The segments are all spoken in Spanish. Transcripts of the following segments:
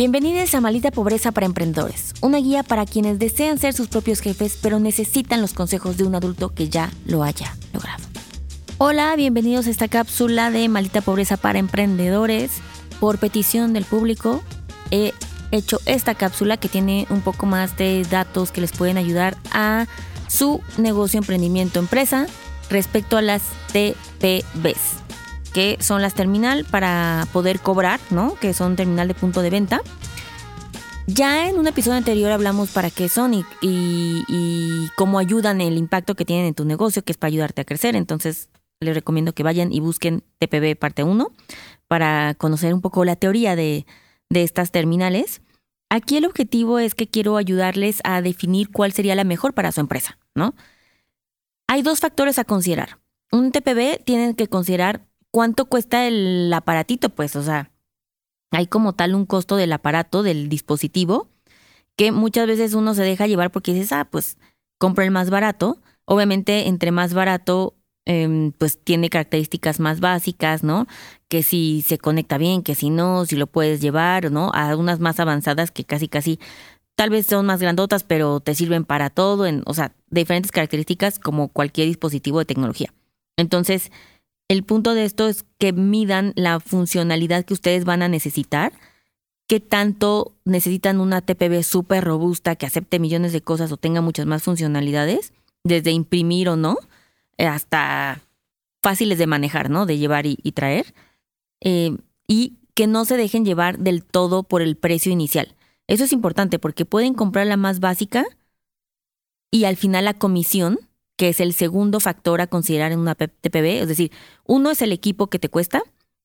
Bienvenidos a Malita Pobreza para Emprendedores, una guía para quienes desean ser sus propios jefes pero necesitan los consejos de un adulto que ya lo haya logrado. Hola, bienvenidos a esta cápsula de Malita Pobreza para Emprendedores. Por petición del público he hecho esta cápsula que tiene un poco más de datos que les pueden ayudar a su negocio, emprendimiento, empresa respecto a las TPBs que son las terminal para poder cobrar, ¿no? Que son terminal de punto de venta. Ya en un episodio anterior hablamos para qué son y, y, cómo ayudan el impacto que tienen en tu negocio, que es para ayudarte a crecer. Entonces, les recomiendo que vayan y busquen TPB parte 1 para conocer un poco la teoría de, de estas terminales. Aquí el objetivo es que quiero ayudarles a definir cuál sería la mejor para su empresa, ¿no? Hay dos factores a considerar. Un TPB tienen que considerar cuánto cuesta el aparatito, pues, o sea, hay como tal un costo del aparato, del dispositivo, que muchas veces uno se deja llevar porque dices, ah, pues compra el más barato. Obviamente, entre más barato, em, pues tiene características más básicas, ¿no? Que si se conecta bien, que si no, si lo puedes llevar, ¿no? A unas más avanzadas que casi, casi, tal vez son más grandotas, pero te sirven para todo, en, o sea, diferentes características como cualquier dispositivo de tecnología. Entonces, el punto de esto es que midan la funcionalidad que ustedes van a necesitar, qué tanto necesitan una TPB súper robusta que acepte millones de cosas o tenga muchas más funcionalidades, desde imprimir o no, eh, hasta fáciles de manejar, ¿no? De llevar y, traer. Eh, y que no se dejen llevar del todo por el precio inicial. Eso es importante porque pueden comprar la más básica y al final la comisión que es el segundo factor a considerar en una TPB. Es decir, uno es el equipo que te cuesta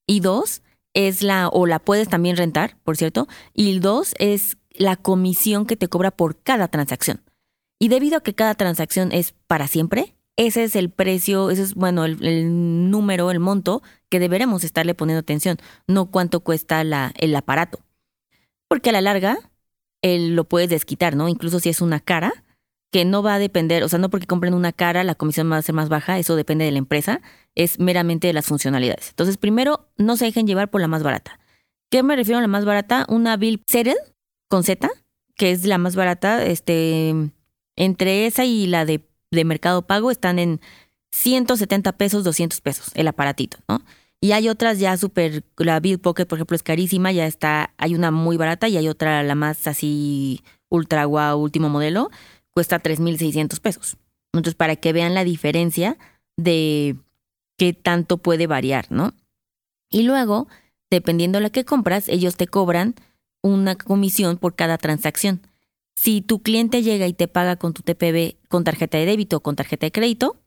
y dos es la, o la puedes también rentar, por cierto, y dos es la comisión que te cobra por cada transacción. Y debido a que cada transacción es para siempre, ese es el precio, ese es, bueno, el, número, el monto que deberemos estarle poniendo atención, no cuánto cuesta el aparato. Porque a la larga, él lo puedes desquitar, ¿no? Incluso si es una cara, que no va a depender, o sea, no porque compren una cara la comisión va a ser más baja, eso depende de la empresa, es meramente de las funcionalidades. Entonces, primero, no se dejen llevar por la más barata. ¿Qué me refiero a la más barata? Una Bill Settle con Z, que es la más barata, este, entre esa y la de, de Mercado Pago están en 170 pesos, 200 pesos el aparatito, ¿no? Y hay otras ya súper, la Bill Pocket, por ejemplo, es carísima, ya está, hay una muy barata y hay otra, la más así, ultra guau, último modelo, cuesta 3.600 pesos. Entonces, para que vean la diferencia de qué tanto puede variar, ¿no? Y luego, dependiendo de la que compras, ellos te cobran una comisión por cada transacción. Si tu cliente llega y te paga con tu TPB con tarjeta de débito o con tarjeta de crédito,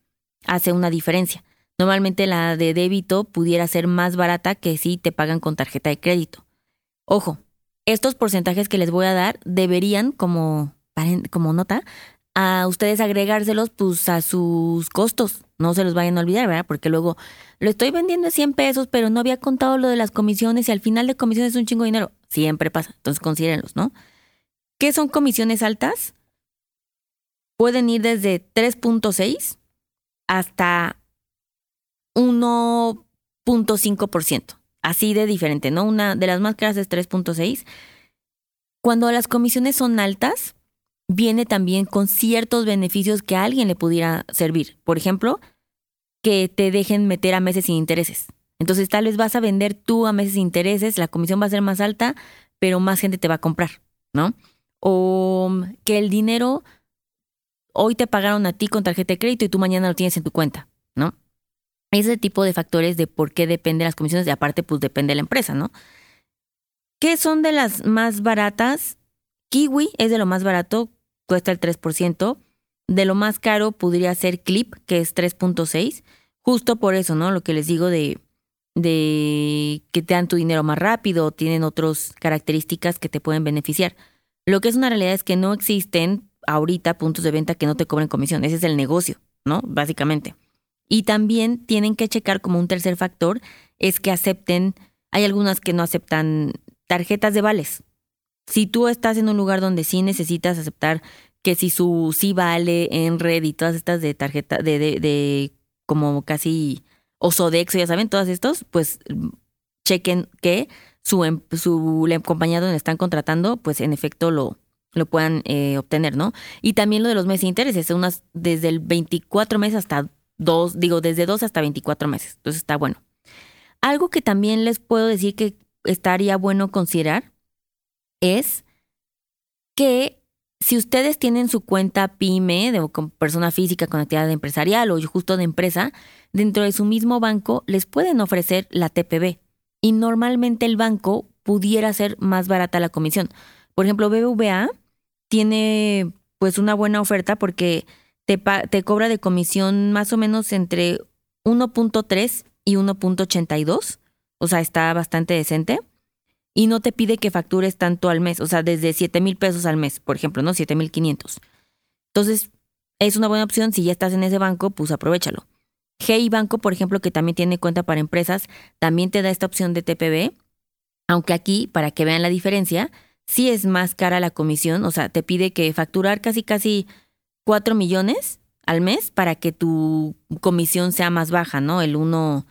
hace una diferencia. Normalmente la de débito pudiera ser más barata que si te pagan con tarjeta de crédito. Ojo, estos porcentajes que les voy a dar deberían, como como nota, a ustedes agregárselos pues a sus costos. No se los vayan a olvidar, ¿verdad? Porque luego lo estoy vendiendo a 100 pesos, pero no había contado lo de las comisiones y al final de comisiones es un chingo de dinero. Siempre pasa, entonces considérenlos, ¿no? ¿Qué son comisiones altas? Pueden ir desde 3.6 hasta 1.5%. Así de diferente, ¿no? Una de las más caras es 3.6. Cuando las comisiones son altas, viene también con ciertos beneficios que a alguien le pudiera servir. Por ejemplo, que te dejen meter a meses sin intereses. Entonces tal vez vas a vender tú a meses sin intereses, la comisión va a ser más alta, pero más gente te va a comprar, ¿no? O que el dinero hoy te pagaron a ti con tarjeta de crédito y tú mañana lo tienes en tu cuenta, ¿no? Ese tipo de factores de por qué depende las comisiones y aparte pues depende de la empresa, ¿no? ¿Qué son de las más baratas? Kiwi es de lo más barato, cuesta el 3%. De lo más caro podría ser Clip, que es 3.6. Justo por eso, ¿no? Lo que les digo de, de que te dan tu dinero más rápido, tienen otras características que te pueden beneficiar. Lo que es una realidad es que no existen ahorita puntos de venta que no te cobren comisión. Ese es el negocio, ¿no? Básicamente. Y también tienen que checar como un tercer factor es que acepten, hay algunas que no aceptan tarjetas de vales. Si tú estás en un lugar donde sí necesitas aceptar que si su sí vale en red y todas estas de tarjeta, de, de, de como casi o Sodexo, ya saben, todas estos, pues chequen que su, em, su compañía donde están contratando, pues en efecto lo, lo puedan eh, obtener, ¿no? Y también lo de los meses de intereses, unas desde el 24 meses hasta dos, digo, desde dos hasta 24 meses. Entonces está bueno. Algo que también les puedo decir que estaría bueno considerar es que si ustedes tienen su cuenta PYME de persona física con actividad empresarial o justo de empresa, dentro de su mismo banco les pueden ofrecer la TPB y normalmente el banco pudiera ser más barata la comisión. Por ejemplo, BBVA tiene pues una buena oferta porque te, te cobra de comisión más o menos entre 1.3 y 1.82, o sea, está bastante decente y no te pide que factures tanto al mes, o sea, desde 7 mil pesos al mes, por ejemplo, ¿no? 7 mil 500. Entonces, es una buena opción. Si ya estás en ese banco, pues aprovechalo. Hey Banco, por ejemplo, que también tiene cuenta para empresas, también te da esta opción de TPB, aunque aquí, para que vean la diferencia, sí es más cara la comisión, o sea, te pide que facturar casi, casi 4 millones al mes para que tu comisión sea más baja, ¿no? El 1,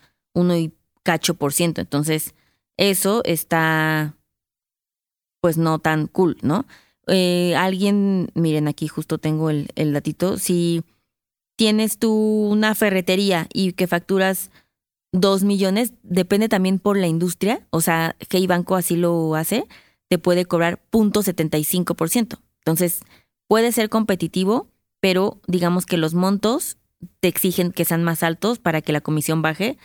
y cacho por ciento. Entonces, eso está, pues no tan cool, ¿no? Eh, alguien, miren, aquí justo tengo el, el datito, si tienes tú una ferretería y que facturas dos millones, depende también por la industria, o sea, Hey Banco así lo hace, te puede cobrar 0.75%. Entonces, puede ser competitivo, pero digamos que los montos te exigen que sean más altos para que la comisión baje,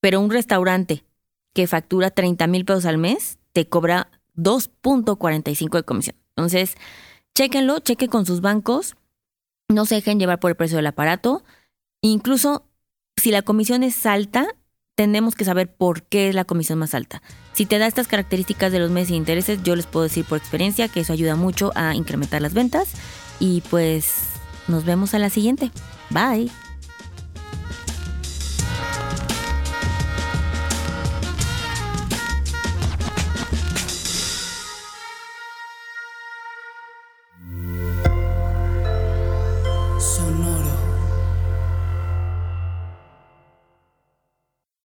pero un restaurante que factura 30 mil pesos al mes te cobra 2.45 de comisión. Entonces, chéquenlo, chequen con sus bancos, no se dejen llevar por el precio del aparato. Incluso si la comisión es alta, tenemos que saber por qué es la comisión más alta. Si te da estas características de los meses de intereses, yo les puedo decir por experiencia que eso ayuda mucho a incrementar las ventas. Y pues nos vemos a la siguiente. Bye.